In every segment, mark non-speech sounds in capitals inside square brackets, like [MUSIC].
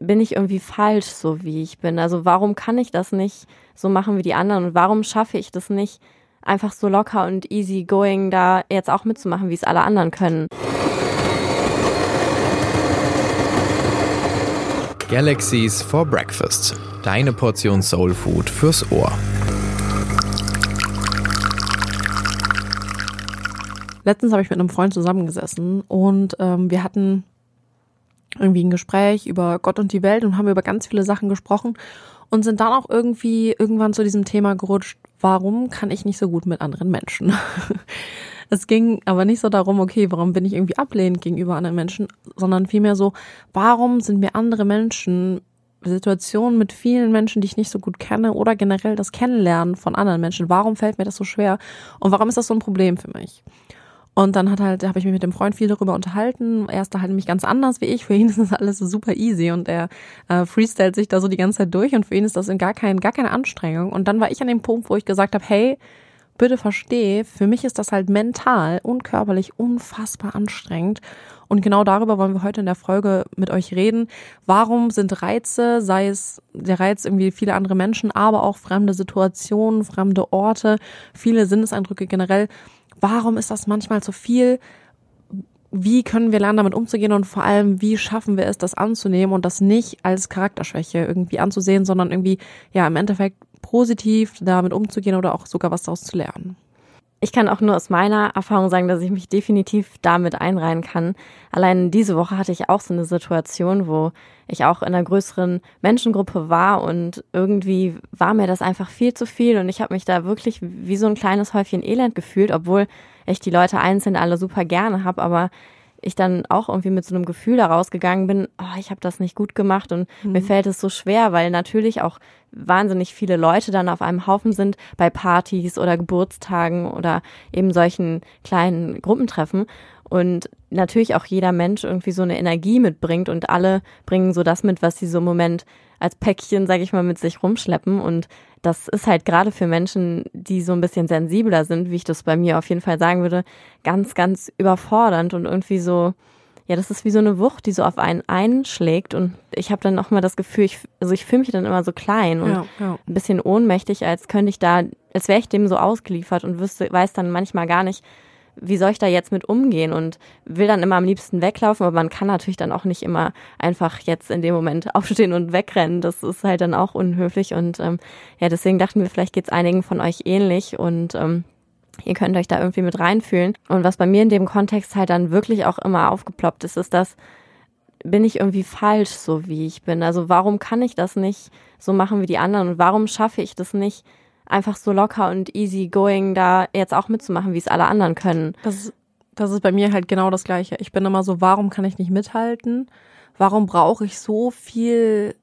bin ich irgendwie falsch, so wie ich bin? Also warum kann ich das nicht so machen wie die anderen und warum schaffe ich das nicht, einfach so locker und easy going da jetzt auch mitzumachen, wie es alle anderen können? Galaxies for Breakfast. Deine Portion Soul Food fürs Ohr. Letztens habe ich mit einem Freund zusammengesessen und ähm, wir hatten irgendwie ein Gespräch über Gott und die Welt und haben über ganz viele Sachen gesprochen und sind dann auch irgendwie irgendwann zu diesem Thema gerutscht, warum kann ich nicht so gut mit anderen Menschen? [LAUGHS] Es ging aber nicht so darum, okay, warum bin ich irgendwie ablehnend gegenüber anderen Menschen, sondern vielmehr so, warum sind mir andere Menschen, Situationen mit vielen Menschen, die ich nicht so gut kenne oder generell das Kennenlernen von anderen Menschen, warum fällt mir das so schwer und warum ist das so ein Problem für mich? Und dann hat halt, habe ich mich mit dem Freund viel darüber unterhalten. Er ist da halt nämlich ganz anders wie ich. Für ihn [LAUGHS] ist das alles super easy und er äh, freestylt sich da so die ganze Zeit durch und für ihn ist das in gar kein, gar keine Anstrengung. Und dann war ich an dem Punkt, wo ich gesagt habe, hey, bitte versteh, für mich ist das halt mental und körperlich unfassbar anstrengend. Und genau darüber wollen wir heute in der Folge mit euch reden. Warum sind Reize, sei es der Reiz irgendwie viele andere Menschen, aber auch fremde Situationen, fremde Orte, viele Sinneseindrücke generell, warum ist das manchmal zu viel? Wie können wir lernen, damit umzugehen und vor allem, wie schaffen wir es, das anzunehmen und das nicht als Charakterschwäche irgendwie anzusehen, sondern irgendwie, ja, im Endeffekt positiv damit umzugehen oder auch sogar was daraus zu lernen? Ich kann auch nur aus meiner Erfahrung sagen, dass ich mich definitiv damit einreihen kann. Allein diese Woche hatte ich auch so eine Situation, wo ich auch in einer größeren Menschengruppe war und irgendwie war mir das einfach viel zu viel und ich habe mich da wirklich wie so ein kleines Häufchen Elend gefühlt, obwohl ich die Leute einzeln alle super gerne habe, aber ich dann auch irgendwie mit so einem Gefühl da rausgegangen bin, oh, ich habe das nicht gut gemacht und mhm. mir fällt es so schwer, weil natürlich auch wahnsinnig viele Leute dann auf einem Haufen sind bei Partys oder Geburtstagen oder eben solchen kleinen Gruppentreffen und natürlich auch jeder Mensch irgendwie so eine Energie mitbringt und alle bringen so das mit, was sie so im Moment als Päckchen, sage ich mal, mit sich rumschleppen und das ist halt gerade für Menschen, die so ein bisschen sensibler sind, wie ich das bei mir auf jeden Fall sagen würde, ganz, ganz überfordernd und irgendwie so, ja, das ist wie so eine Wucht, die so auf einen einschlägt und ich habe dann auch mal das Gefühl, ich, also ich fühle mich dann immer so klein und ja, ja. ein bisschen ohnmächtig, als könnte ich da, als wäre ich dem so ausgeliefert und wüsste, weiß dann manchmal gar nicht, wie soll ich da jetzt mit umgehen und will dann immer am liebsten weglaufen, aber man kann natürlich dann auch nicht immer einfach jetzt in dem Moment [LAUGHS] aufstehen und wegrennen. Das ist halt dann auch unhöflich und ähm, ja, deswegen dachten wir, vielleicht geht's einigen von euch ähnlich und ähm, ihr könnt euch da irgendwie mit reinfühlen. Und was bei mir in dem Kontext halt dann wirklich auch immer aufgeploppt ist, ist das, bin ich irgendwie falsch, so wie ich bin? Also warum kann ich das nicht so machen wie die anderen und warum schaffe ich das nicht, einfach so locker und easy going da jetzt auch mitzumachen, wie es alle anderen können. Das ist, das ist bei mir halt genau das Gleiche. Ich bin immer so, warum kann ich nicht mithalten? Warum brauche ich so viel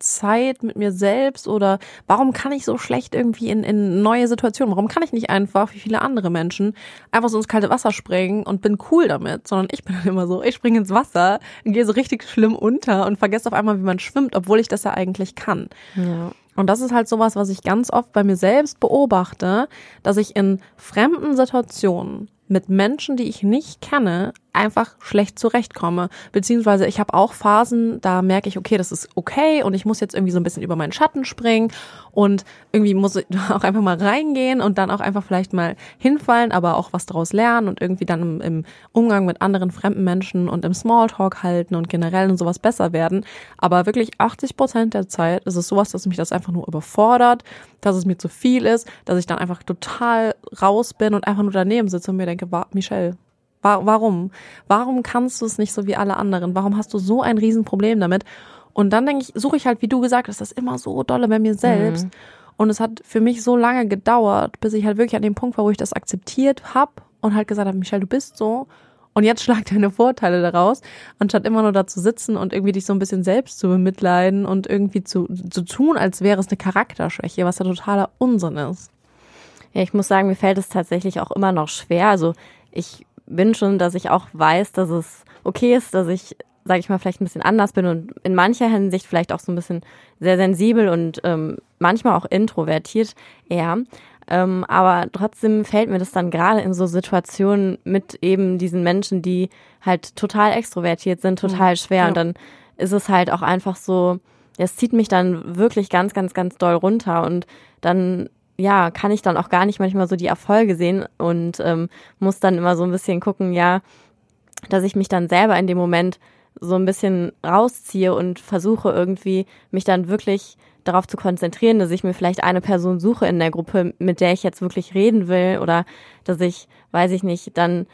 Zeit mit mir selbst oder warum kann ich so schlecht irgendwie in, in neue Situationen? Warum kann ich nicht einfach, wie viele andere Menschen, einfach so ins kalte Wasser springen und bin cool damit, sondern ich bin dann [LAUGHS] immer so, ich springe ins Wasser, gehe so richtig schlimm unter und vergesse auf einmal, wie man schwimmt, obwohl ich das ja eigentlich kann. Ja. Und das ist halt sowas, was ich ganz oft bei mir selbst beobachte, dass ich in fremden Situationen mit Menschen, die ich nicht kenne, einfach schlecht zurechtkomme. Beziehungsweise ich habe auch Phasen, da merke ich, okay, das ist okay und ich muss jetzt irgendwie so ein bisschen über meinen Schatten springen und irgendwie muss ich [LAUGHS] auch einfach mal reingehen und dann auch einfach vielleicht mal hinfallen, aber auch was daraus lernen und irgendwie dann im, im Umgang mit anderen fremden Menschen und im Smalltalk halten und generell und sowas besser werden. Aber wirklich 80 Prozent der Zeit ist es sowas, dass mich das einfach nur überfordert, dass es mir zu viel ist, dass ich dann einfach total raus bin und einfach nur daneben sitze und mir denke, Michelle, Warum? Warum kannst du es nicht so wie alle anderen? Warum hast du so ein Riesenproblem damit? Und dann denke ich, suche ich halt, wie du gesagt hast, das immer so dolle bei mir selbst. Mhm. Und es hat für mich so lange gedauert, bis ich halt wirklich an dem Punkt war, wo ich das akzeptiert habe und halt gesagt habe, Michelle, du bist so. Und jetzt schlag deine Vorteile daraus, anstatt immer nur da zu sitzen und irgendwie dich so ein bisschen selbst zu bemitleiden und irgendwie zu, zu tun, als wäre es eine Charakterschwäche, was ja totaler Unsinn ist. Ja, ich muss sagen, mir fällt es tatsächlich auch immer noch schwer. Also ich bin schon, dass ich auch weiß, dass es okay ist, dass ich, sage ich mal, vielleicht ein bisschen anders bin und in mancher Hinsicht vielleicht auch so ein bisschen sehr sensibel und ähm, manchmal auch introvertiert eher. Ähm, aber trotzdem fällt mir das dann gerade in so Situationen mit eben diesen Menschen, die halt total extrovertiert sind, total mhm. schwer. Ja. Und dann ist es halt auch einfach so, es zieht mich dann wirklich ganz, ganz, ganz doll runter und dann ja, kann ich dann auch gar nicht manchmal so die Erfolge sehen und ähm, muss dann immer so ein bisschen gucken, ja, dass ich mich dann selber in dem Moment so ein bisschen rausziehe und versuche irgendwie mich dann wirklich darauf zu konzentrieren, dass ich mir vielleicht eine Person suche in der Gruppe, mit der ich jetzt wirklich reden will oder dass ich, weiß ich nicht, dann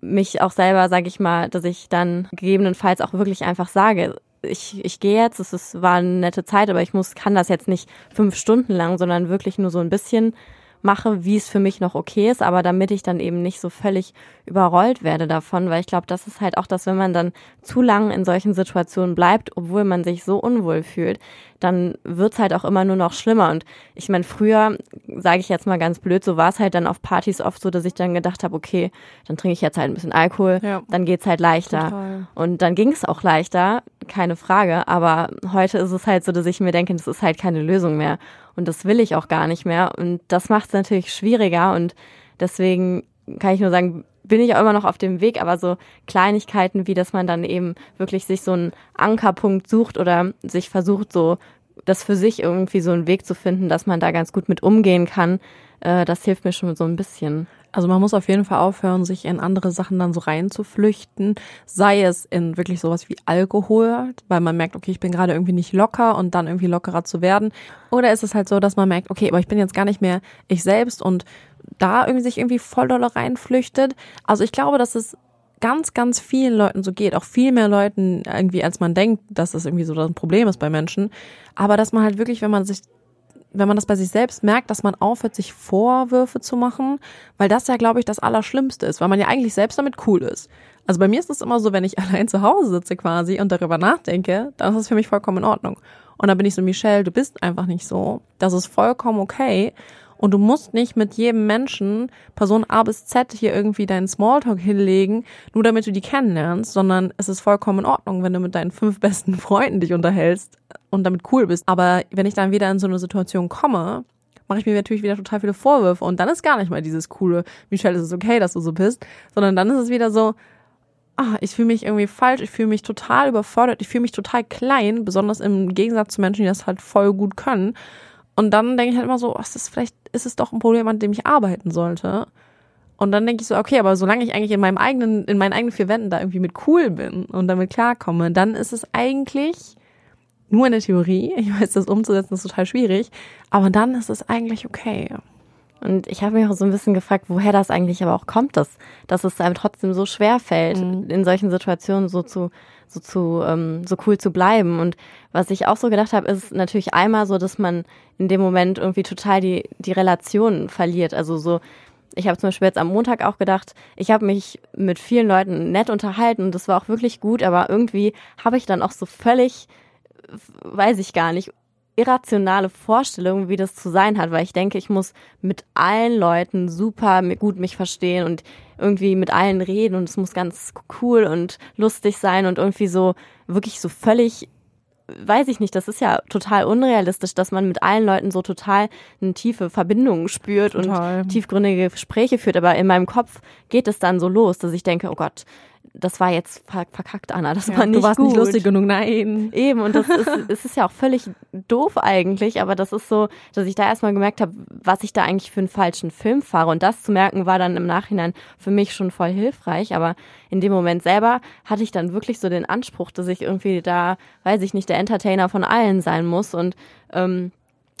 mich auch selber, sage ich mal, dass ich dann gegebenenfalls auch wirklich einfach sage, ich, ich gehe jetzt, es ist, war eine nette Zeit, aber ich muss, kann das jetzt nicht fünf Stunden lang, sondern wirklich nur so ein bisschen mache, wie es für mich noch okay ist, aber damit ich dann eben nicht so völlig überrollt werde davon, weil ich glaube, das ist halt auch das, wenn man dann zu lang in solchen Situationen bleibt, obwohl man sich so unwohl fühlt, dann wird's halt auch immer nur noch schlimmer. Und ich meine, früher, sage ich jetzt mal ganz blöd, so war es halt dann auf Partys oft so, dass ich dann gedacht habe, okay, dann trinke ich jetzt halt ein bisschen Alkohol, ja. dann geht's halt leichter. Total. Und dann ging es auch leichter, keine Frage. Aber heute ist es halt so, dass ich mir denke, das ist halt keine Lösung mehr. Und das will ich auch gar nicht mehr. Und das macht es natürlich schwieriger. Und deswegen kann ich nur sagen, bin ich auch immer noch auf dem Weg, aber so Kleinigkeiten, wie dass man dann eben wirklich sich so einen Ankerpunkt sucht oder sich versucht, so das für sich irgendwie so einen Weg zu finden, dass man da ganz gut mit umgehen kann, äh, das hilft mir schon so ein bisschen. Also man muss auf jeden Fall aufhören, sich in andere Sachen dann so reinzuflüchten, sei es in wirklich sowas wie Alkohol, weil man merkt, okay, ich bin gerade irgendwie nicht locker und dann irgendwie lockerer zu werden. Oder ist es halt so, dass man merkt, okay, aber ich bin jetzt gar nicht mehr ich selbst und da irgendwie sich irgendwie voll doll reinflüchtet. Also ich glaube, dass es ganz, ganz vielen Leuten so geht, auch viel mehr Leuten irgendwie, als man denkt, dass das irgendwie so ein Problem ist bei Menschen. Aber dass man halt wirklich, wenn man sich wenn man das bei sich selbst merkt, dass man aufhört, sich Vorwürfe zu machen, weil das ja, glaube ich, das Allerschlimmste ist, weil man ja eigentlich selbst damit cool ist. Also bei mir ist es immer so, wenn ich [LAUGHS] allein zu Hause sitze quasi und darüber nachdenke, dann ist es für mich vollkommen in Ordnung. Und dann bin ich so, Michelle, du bist einfach nicht so. Das ist vollkommen okay. Und du musst nicht mit jedem Menschen, Person A bis Z, hier irgendwie deinen Smalltalk hinlegen, nur damit du die kennenlernst, sondern es ist vollkommen in Ordnung, wenn du mit deinen fünf [LAUGHS] besten Freunden dich unterhältst und damit cool bist. Aber wenn ich dann wieder in so eine Situation komme, mache ich mir natürlich wieder total viele Vorwürfe und dann ist gar nicht mal dieses coole, Michelle, es ist okay, dass du so bist, sondern dann ist es wieder so, ah, ich fühle mich irgendwie falsch, ich fühle mich total überfordert, ich fühle mich total klein, besonders im Gegensatz zu Menschen, die das halt voll gut können. Und dann denke ich halt immer so, was ist vielleicht ist es doch ein Problem, an dem ich arbeiten sollte. Und dann denke ich so, okay, aber solange ich eigentlich in meinem eigenen, in meinen eigenen vier Wänden da irgendwie mit cool bin und damit klarkomme, dann ist es eigentlich nur in der Theorie. Ich weiß, das umzusetzen ist total schwierig, aber dann ist es eigentlich okay. Und ich habe mich auch so ein bisschen gefragt, woher das eigentlich aber auch kommt, dass, dass es einem trotzdem so schwer fällt, mhm. in solchen Situationen so zu, so zu, ähm, so cool zu bleiben. Und was ich auch so gedacht habe, ist natürlich einmal so, dass man in dem Moment irgendwie total die, die Relation verliert. Also so, ich habe zum Beispiel jetzt am Montag auch gedacht, ich habe mich mit vielen Leuten nett unterhalten und das war auch wirklich gut, aber irgendwie habe ich dann auch so völlig, weiß ich gar nicht, irrationale Vorstellung, wie das zu sein hat, weil ich denke, ich muss mit allen Leuten super gut mich verstehen und irgendwie mit allen reden und es muss ganz cool und lustig sein und irgendwie so wirklich so völlig weiß ich nicht, das ist ja total unrealistisch, dass man mit allen Leuten so total eine tiefe Verbindung spürt total. und tiefgründige Gespräche führt. Aber in meinem Kopf geht es dann so los, dass ich denke, oh Gott, das war jetzt verkackt, Anna, das ja, war nicht Du warst gut. nicht lustig genug, nein. Eben, und das ist, es ist ja auch völlig doof eigentlich, aber das ist so, dass ich da erstmal gemerkt habe, was ich da eigentlich für einen falschen Film fahre. Und das zu merken, war dann im Nachhinein für mich schon voll hilfreich. Aber in dem Moment selber hatte ich dann wirklich so den Anspruch, dass ich irgendwie da, weiß ich nicht, der Entertainer von allen sein muss. Und ähm,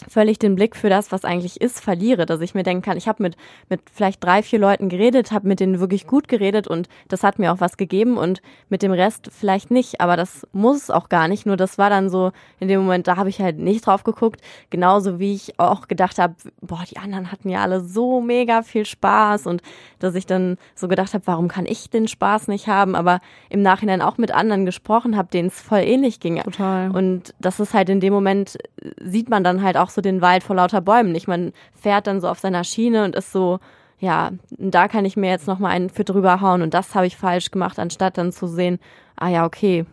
völlig den Blick für das, was eigentlich ist, verliere, dass ich mir denken kann, ich habe mit mit vielleicht drei, vier Leuten geredet, habe mit denen wirklich gut geredet und das hat mir auch was gegeben und mit dem Rest vielleicht nicht, aber das muss auch gar nicht, nur das war dann so in dem Moment, da habe ich halt nicht drauf geguckt, genauso wie ich auch gedacht habe, boah, die anderen hatten ja alle so mega viel Spaß und dass ich dann so gedacht habe, warum kann ich den Spaß nicht haben, aber im Nachhinein auch mit anderen gesprochen habe, denen es voll ähnlich ging. Total. Und das ist halt in dem Moment sieht man dann halt auch so den Wald vor lauter Bäumen nicht. Man fährt dann so auf seiner Schiene und ist so, ja, da kann ich mir jetzt noch mal einen für drüber hauen und das habe ich falsch gemacht, anstatt dann zu sehen, ah ja, okay,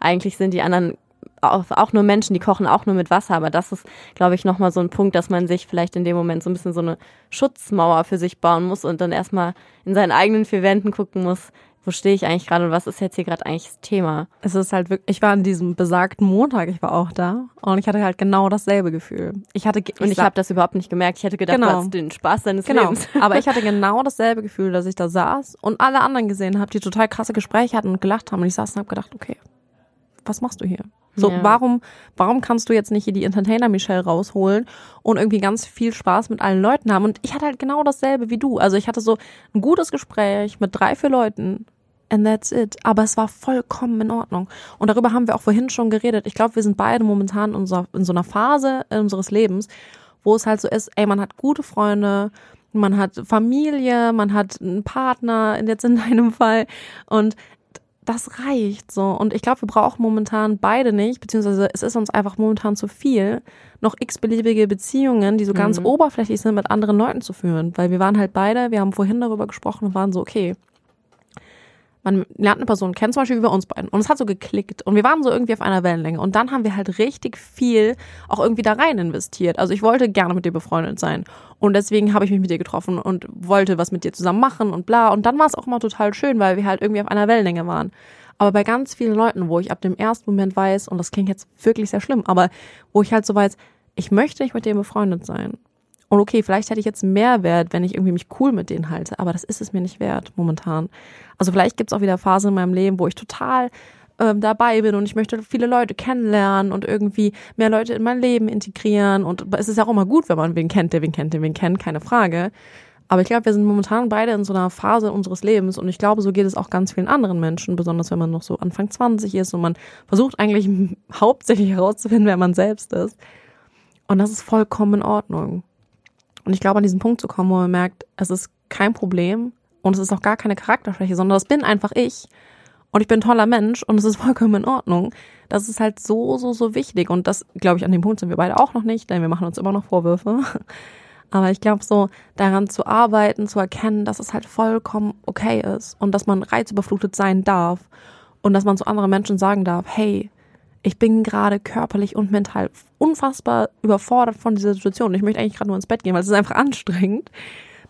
eigentlich sind die anderen auch, auch nur Menschen, die kochen auch nur mit Wasser, aber das ist, glaube ich, nochmal so ein Punkt, dass man sich vielleicht in dem Moment so ein bisschen so eine Schutzmauer für sich bauen muss und dann erstmal in seinen eigenen vier Wänden gucken muss, wo stehe ich eigentlich gerade und was ist jetzt hier gerade eigentlich das Thema? Es ist halt wirklich, ich war an diesem besagten Montag, ich war auch da und ich hatte halt genau dasselbe Gefühl. Ich hatte ich und ich habe das überhaupt nicht gemerkt. Ich hätte gedacht, genau. du hast den Spaß deines genau. Lebens. [LAUGHS] Aber ich hatte [LAUGHS] genau dasselbe Gefühl, dass ich da saß und alle anderen gesehen habe, die total krasse Gespräche hatten und gelacht haben und ich saß und habe gedacht, okay, was machst du hier? So, ja. warum, warum kannst du jetzt nicht hier die Entertainer Michelle rausholen und irgendwie ganz viel Spaß mit allen Leuten haben? Und ich hatte halt genau dasselbe wie du. Also ich hatte so ein gutes Gespräch mit drei, vier Leuten. And that's it. Aber es war vollkommen in Ordnung. Und darüber haben wir auch vorhin schon geredet. Ich glaube, wir sind beide momentan in so, in so einer Phase unseres Lebens, wo es halt so ist, ey, man hat gute Freunde, man hat Familie, man hat einen Partner, jetzt in [LAUGHS] deinem Fall. Und das reicht so. Und ich glaube, wir brauchen momentan beide nicht, beziehungsweise es ist uns einfach momentan zu viel, noch x-beliebige Beziehungen, die so ganz mhm. oberflächlich sind, mit anderen Leuten zu führen. Weil wir waren halt beide, wir haben vorhin darüber gesprochen und waren so, okay, man lernt eine Person kennen, zum Beispiel wie bei uns beiden. Und es hat so geklickt. Und wir waren so irgendwie auf einer Wellenlänge. Und dann haben wir halt richtig viel auch irgendwie da rein investiert. Also ich wollte gerne mit dir befreundet sein. Und deswegen habe ich mich mit dir getroffen und wollte was mit dir zusammen machen und bla. Und dann war es auch mal total schön, weil wir halt irgendwie auf einer Wellenlänge waren. Aber bei ganz vielen Leuten, wo ich ab dem ersten Moment weiß, und das klingt jetzt wirklich sehr schlimm, aber wo ich halt so weiß, ich möchte nicht mit dir befreundet sein. Und okay, vielleicht hätte ich jetzt mehr Wert, wenn ich irgendwie mich cool mit denen halte, aber das ist es mir nicht wert momentan. Also vielleicht gibt es auch wieder Phasen in meinem Leben, wo ich total ähm, dabei bin und ich möchte viele Leute kennenlernen und irgendwie mehr Leute in mein Leben integrieren. Und es ist ja auch immer gut, wenn man wen kennt, der wen kennt, der wen kennt, keine Frage. Aber ich glaube, wir sind momentan beide in so einer Phase unseres Lebens und ich glaube, so geht es auch ganz vielen anderen Menschen, besonders wenn man noch so Anfang 20 ist und man versucht eigentlich [LAUGHS] hauptsächlich herauszufinden, wer man selbst ist. Und das ist vollkommen in Ordnung. Und ich glaube, an diesen Punkt zu kommen, wo man merkt, es ist kein Problem und es ist auch gar keine Charakterschwäche, sondern das bin einfach ich. Und ich bin ein toller Mensch und es ist [LAUGHS] vollkommen in Ordnung. Das ist halt so, so, so wichtig. Und das, glaube ich, an dem Punkt sind wir beide auch noch nicht, denn wir machen uns immer noch Vorwürfe. [LAUGHS] Aber ich glaube, so daran zu arbeiten, zu erkennen, dass es halt vollkommen okay ist und dass man reizüberflutet sein darf und dass man zu anderen Menschen sagen darf, hey, ich bin gerade körperlich und mental unfassbar überfordert von dieser Situation. Ich möchte eigentlich gerade nur ins Bett gehen, weil es ist einfach anstrengend.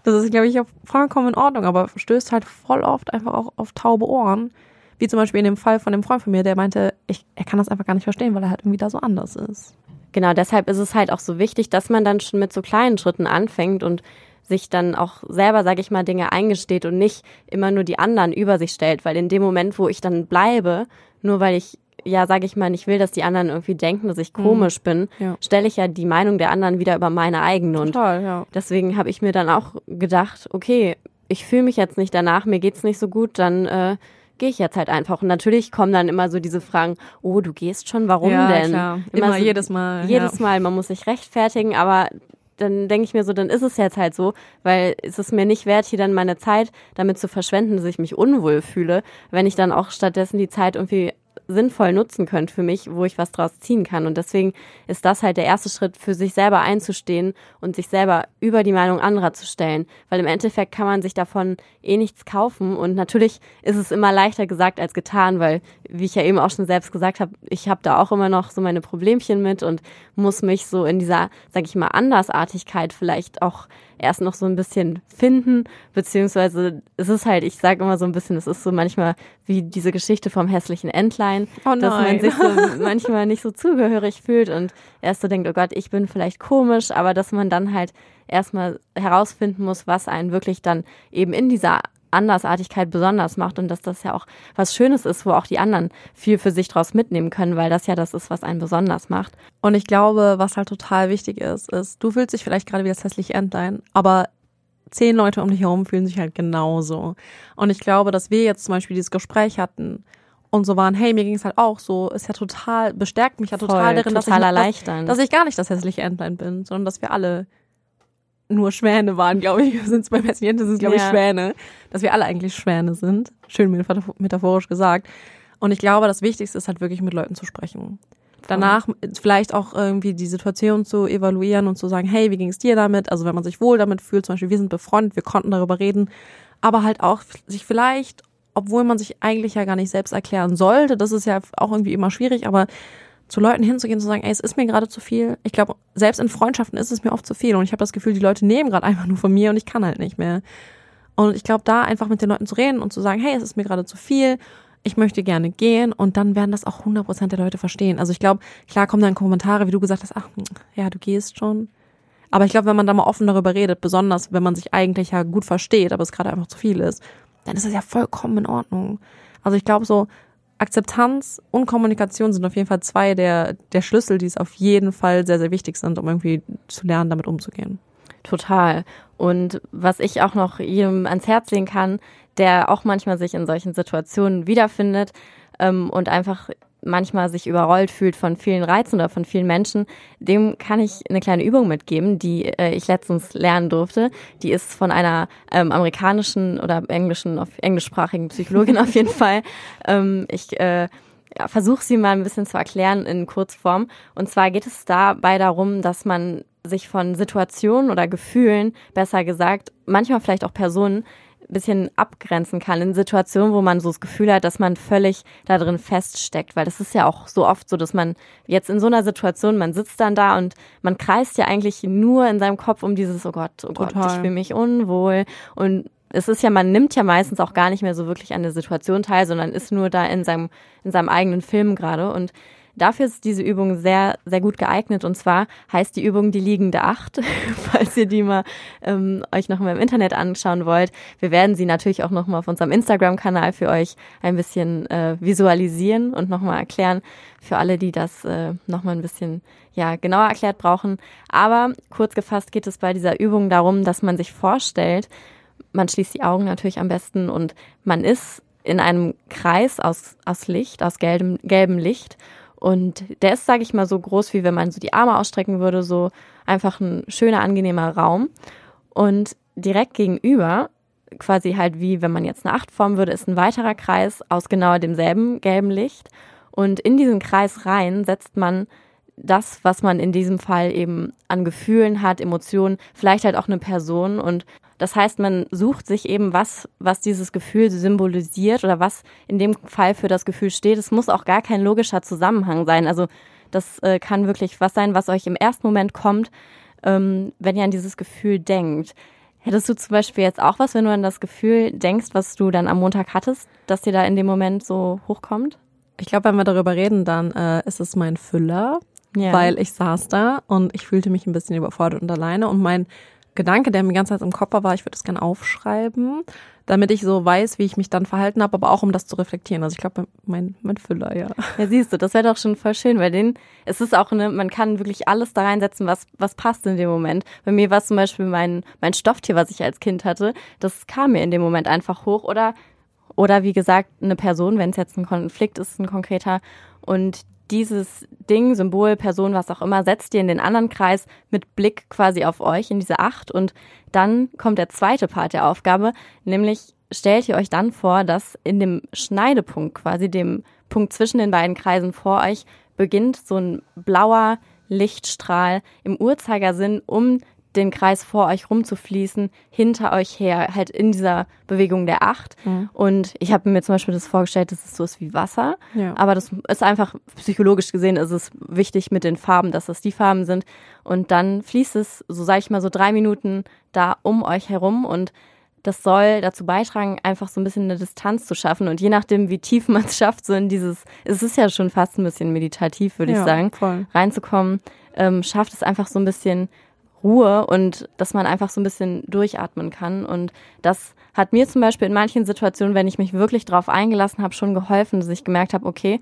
Das ist, glaube ich, auch vollkommen in Ordnung, aber stößt halt voll oft einfach auch auf taube Ohren. Wie zum Beispiel in dem Fall von dem Freund von mir, der meinte, ich, er kann das einfach gar nicht verstehen, weil er halt irgendwie da so anders ist. Genau, deshalb ist es halt auch so wichtig, dass man dann schon mit so kleinen Schritten anfängt und sich dann auch selber, sage ich mal, Dinge eingesteht und nicht immer nur die anderen über sich stellt, weil in dem Moment, wo ich dann bleibe, nur weil ich ja, sage ich mal, ich will, dass die anderen irgendwie denken, dass ich komisch mhm. bin, ja. stelle ich ja die Meinung der anderen wieder über meine eigene. Total, und ja. deswegen habe ich mir dann auch gedacht, okay, ich fühle mich jetzt nicht danach, mir geht's nicht so gut, dann äh, gehe ich jetzt halt einfach. Und natürlich kommen dann immer so diese Fragen, oh, du gehst schon, warum ja, denn? Klar. Immer, immer so, jedes Mal. Jedes. Mal, man muss sich rechtfertigen, aber dann denke ich mir so, dann ist es jetzt halt so, weil es ist mir nicht wert, hier dann meine Zeit damit zu verschwenden, dass ich mich unwohl fühle, wenn ich dann auch stattdessen die Zeit irgendwie sinnvoll nutzen könnt für mich, wo ich was draus ziehen kann. Und deswegen ist das halt der erste Schritt, für sich selber einzustehen und sich selber über die Meinung anderer zu stellen. Weil im Endeffekt kann man sich davon eh nichts kaufen. Und natürlich ist es immer leichter gesagt als getan, weil, wie ich ja eben auch schon selbst gesagt habe, ich habe da auch immer noch so meine Problemchen mit und muss mich so in dieser, sag ich mal, Andersartigkeit vielleicht auch erst noch so ein bisschen finden, beziehungsweise es ist halt, ich sage immer so ein bisschen, es ist so manchmal wie diese Geschichte vom hässlichen Entlein, oh dass man sich so [LAUGHS] manchmal nicht so zugehörig fühlt und erst so denkt, oh Gott, ich bin vielleicht komisch, aber dass man dann halt erstmal herausfinden muss, was einen wirklich dann eben in dieser Andersartigkeit besonders macht und dass das ja auch was Schönes ist, wo auch die anderen viel für sich draus mitnehmen können, weil das ja das ist, was einen besonders macht. Und ich glaube, was halt total wichtig ist, ist, du fühlst dich vielleicht gerade wie das hässliche Entlein, aber zehn Leute um dich herum fühlen sich halt genauso. Und ich glaube, dass wir jetzt zum Beispiel dieses Gespräch hatten und so waren, hey, mir ging es halt auch so, ist ja total, bestärkt mich ja total Voll, darin, total dass, ich, dass, dass ich gar nicht das hässliche Entlein bin, sondern dass wir alle nur Schwäne waren, glaube ich. [LAUGHS] Sind es bei Messiente sind es, glaube ich, Schwäne. Dass wir alle eigentlich Schwäne sind. Schön metaphorisch gesagt. Und ich glaube, das Wichtigste ist halt wirklich mit Leuten zu sprechen. Danach vielleicht auch irgendwie die Situation zu evaluieren und zu sagen, hey, wie ging es dir damit? Also wenn man sich wohl damit fühlt, zum Beispiel, wir sind befreundet, wir konnten darüber reden, aber halt auch sich vielleicht, obwohl man sich eigentlich ja gar nicht selbst erklären sollte, das ist ja auch irgendwie immer schwierig, aber zu Leuten hinzugehen und zu sagen, ey, es ist mir gerade zu viel. Ich glaube, selbst in Freundschaften ist es mir oft zu viel und ich habe das Gefühl, die Leute nehmen gerade einfach nur von mir und ich kann halt nicht mehr. Und ich glaube, da einfach mit den Leuten zu reden und zu sagen, hey, es ist mir gerade zu viel, ich möchte gerne gehen und dann werden das auch 100% der Leute verstehen. Also ich glaube, klar kommen dann Kommentare, wie du gesagt hast, ach, ja, du gehst schon. Aber ich glaube, wenn man da mal offen darüber redet, besonders wenn man sich eigentlich ja gut versteht, aber es gerade einfach zu viel ist, dann ist das ja vollkommen in Ordnung. Also ich glaube so, Akzeptanz und Kommunikation sind auf jeden Fall zwei der, der Schlüssel, die es auf jeden Fall sehr, sehr wichtig sind, um irgendwie zu lernen, damit umzugehen. Total. Und was ich auch noch jedem ans Herz legen kann, der auch manchmal sich in solchen Situationen wiederfindet ähm, und einfach manchmal sich überrollt fühlt von vielen Reizen oder von vielen Menschen, dem kann ich eine kleine Übung mitgeben, die äh, ich letztens lernen durfte. Die ist von einer ähm, amerikanischen oder englischen, auf englischsprachigen Psychologin [LAUGHS] auf jeden Fall. Ähm, ich äh, ja, versuche sie mal ein bisschen zu erklären in Kurzform. Und zwar geht es dabei darum, dass man sich von Situationen oder Gefühlen, besser gesagt, manchmal vielleicht auch Personen, bisschen abgrenzen kann in Situationen, wo man so das Gefühl hat, dass man völlig da drin feststeckt, weil das ist ja auch so oft so, dass man jetzt in so einer Situation, man sitzt dann da und man kreist ja eigentlich nur in seinem Kopf um dieses, oh Gott, oh Total. Gott, ich fühle mich unwohl. Und es ist ja, man nimmt ja meistens auch gar nicht mehr so wirklich an der Situation teil, sondern ist nur da in seinem, in seinem eigenen Film gerade. Und Dafür ist diese Übung sehr, sehr gut geeignet. Und zwar heißt die Übung die liegende Acht, [LAUGHS] falls ihr die mal ähm, euch nochmal im Internet anschauen wollt. Wir werden sie natürlich auch nochmal auf unserem Instagram-Kanal für euch ein bisschen äh, visualisieren und nochmal erklären für alle, die das äh, nochmal ein bisschen ja, genauer erklärt brauchen. Aber kurz gefasst geht es bei dieser Übung darum, dass man sich vorstellt, man schließt die Augen natürlich am besten und man ist in einem Kreis aus, aus Licht, aus gelbem, gelbem Licht und der ist, sage ich mal, so groß, wie wenn man so die Arme ausstrecken würde, so einfach ein schöner, angenehmer Raum. Und direkt gegenüber, quasi halt wie wenn man jetzt eine Acht formen würde, ist ein weiterer Kreis aus genau demselben gelben Licht. Und in diesen Kreis rein setzt man das, was man in diesem Fall eben an Gefühlen hat, Emotionen, vielleicht halt auch eine Person. Und das heißt, man sucht sich eben was, was dieses Gefühl symbolisiert oder was in dem Fall für das Gefühl steht. Es muss auch gar kein logischer Zusammenhang sein. Also das äh, kann wirklich was sein, was euch im ersten Moment kommt, ähm, wenn ihr an dieses Gefühl denkt. Hättest du zum Beispiel jetzt auch was, wenn du an das Gefühl denkst, was du dann am Montag hattest, dass dir da in dem Moment so hochkommt? Ich glaube, wenn wir darüber reden, dann äh, ist es mein Füller, ja. weil ich saß da und ich fühlte mich ein bisschen überfordert und alleine und mein Gedanke, der mir die ganze Zeit im Kopf war, ich würde es gerne aufschreiben, damit ich so weiß, wie ich mich dann verhalten habe, aber auch um das zu reflektieren. Also ich glaube, mein, mein Füller, ja. Ja, siehst du, das wäre doch schon voll schön, weil den, es ist auch eine, man kann wirklich alles da reinsetzen, was, was passt in dem Moment. Bei mir war es zum Beispiel mein, mein Stofftier, was ich als Kind hatte, das kam mir in dem Moment einfach hoch oder, oder wie gesagt, eine Person, wenn es jetzt ein Konflikt ist, ein konkreter. Und dieses Ding, Symbol, Person, was auch immer, setzt ihr in den anderen Kreis mit Blick quasi auf euch in diese Acht. Und dann kommt der zweite Part der Aufgabe, nämlich stellt ihr euch dann vor, dass in dem Schneidepunkt, quasi dem Punkt zwischen den beiden Kreisen vor euch, beginnt so ein blauer Lichtstrahl im Uhrzeigersinn um den Kreis vor euch rumzufließen, hinter euch her, halt in dieser Bewegung der Acht. Mhm. Und ich habe mir zum Beispiel das vorgestellt, dass es so ist wie Wasser. Ja. Aber das ist einfach psychologisch gesehen, ist es wichtig mit den Farben, dass das die Farben sind. Und dann fließt es, so sage ich mal, so drei Minuten da um euch herum und das soll dazu beitragen, einfach so ein bisschen eine Distanz zu schaffen. Und je nachdem, wie tief [LAUGHS] man es schafft, so in dieses, es ist ja schon fast ein bisschen meditativ, würde ja, ich sagen, voll. reinzukommen, ähm, schafft es einfach so ein bisschen Ruhe und dass man einfach so ein bisschen durchatmen kann. Und das hat mir zum Beispiel in manchen Situationen, wenn ich mich wirklich drauf eingelassen habe, schon geholfen, dass ich gemerkt habe, okay,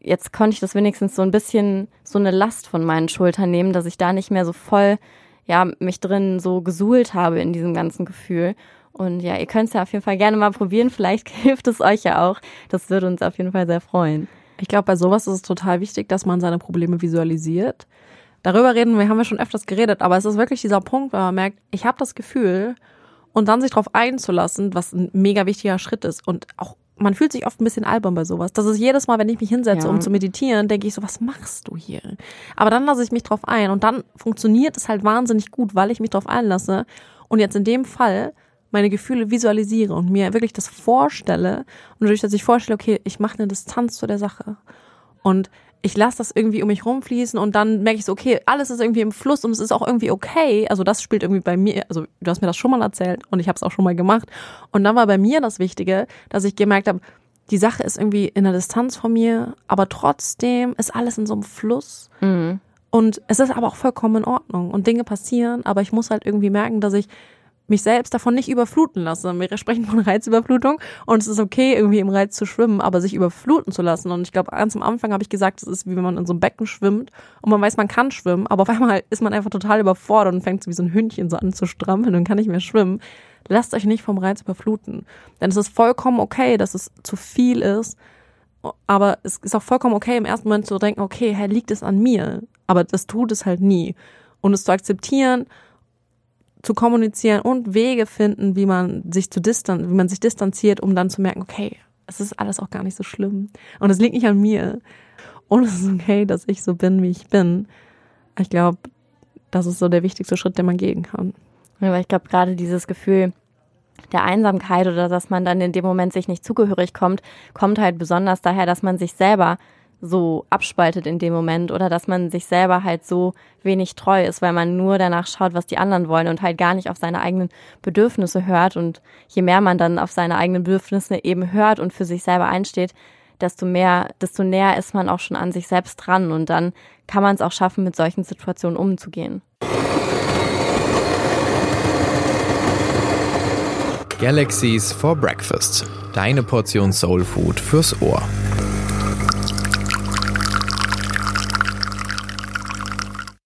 jetzt konnte ich das wenigstens so ein bisschen so eine Last von meinen Schultern nehmen, dass ich da nicht mehr so voll, ja, mich drin so gesuhlt habe in diesem ganzen Gefühl. Und ja, ihr könnt es ja auf jeden Fall gerne mal probieren. Vielleicht [LAUGHS] hilft es euch ja auch. Das würde uns auf jeden Fall sehr freuen. Ich glaube, bei sowas ist es total wichtig, dass man seine Probleme visualisiert darüber reden, wir haben ja schon öfters geredet, aber es ist wirklich dieser Punkt, wo man merkt, ich habe das Gefühl und dann sich darauf einzulassen, was ein mega wichtiger Schritt ist und auch man fühlt sich oft ein bisschen albern bei sowas. Das ist jedes Mal, wenn ich mich hinsetze, ja. um zu meditieren, denke ich so, was machst du hier? Aber dann lasse ich mich drauf ein und dann funktioniert es halt wahnsinnig gut, weil ich mich drauf einlasse und jetzt in dem Fall meine Gefühle visualisiere und mir wirklich das vorstelle und dadurch, dass ich vorstelle, okay, ich mache eine Distanz zu der Sache und ich lasse das irgendwie um mich rumfließen und dann merke ich so, okay, alles ist irgendwie im Fluss und es ist auch irgendwie okay. Also das spielt irgendwie bei mir, also du hast mir das schon mal erzählt und ich habe es auch schon mal gemacht. Und dann war bei mir das Wichtige, dass ich gemerkt habe, die Sache ist irgendwie in der Distanz von mir, aber trotzdem ist alles in so einem Fluss. Mhm. Und es ist aber auch vollkommen in Ordnung und Dinge passieren, aber ich muss halt irgendwie merken, dass ich mich selbst davon nicht überfluten lasse. Wir sprechen von Reizüberflutung und es ist okay, irgendwie im Reiz zu schwimmen, aber sich überfluten zu lassen. Und ich glaube, ganz am Anfang habe ich gesagt, es ist wie wenn man in so einem Becken schwimmt und man weiß, man kann schwimmen, aber auf einmal ist man einfach total überfordert und fängt so wie so ein Hündchen so an zu strampeln und kann nicht mehr schwimmen. Lasst euch nicht vom Reiz überfluten. Denn es ist vollkommen okay, dass es zu viel ist. Aber es ist auch vollkommen okay, im ersten Moment zu denken, okay, hey, liegt es an mir? Aber das tut es halt nie. Und es zu akzeptieren zu kommunizieren und Wege finden, wie man sich zu distan wie man sich distanziert, um dann zu merken, okay, es ist alles auch gar nicht so schlimm und es liegt nicht an mir und es ist okay, dass ich so bin, wie ich bin. Ich glaube, das ist so der wichtigste Schritt, den man gehen kann. Ja, weil ich glaube, gerade dieses Gefühl der Einsamkeit oder dass man dann in dem Moment sich nicht zugehörig kommt, kommt halt besonders daher, dass man sich selber so abspaltet in dem Moment oder dass man sich selber halt so wenig treu ist, weil man nur danach schaut, was die anderen wollen und halt gar nicht auf seine eigenen Bedürfnisse hört. Und je mehr man dann auf seine eigenen Bedürfnisse eben hört und für sich selber einsteht, desto mehr, desto näher ist man auch schon an sich selbst dran und dann kann man es auch schaffen, mit solchen Situationen umzugehen. Galaxies for Breakfast. Deine Portion Soul Food fürs Ohr.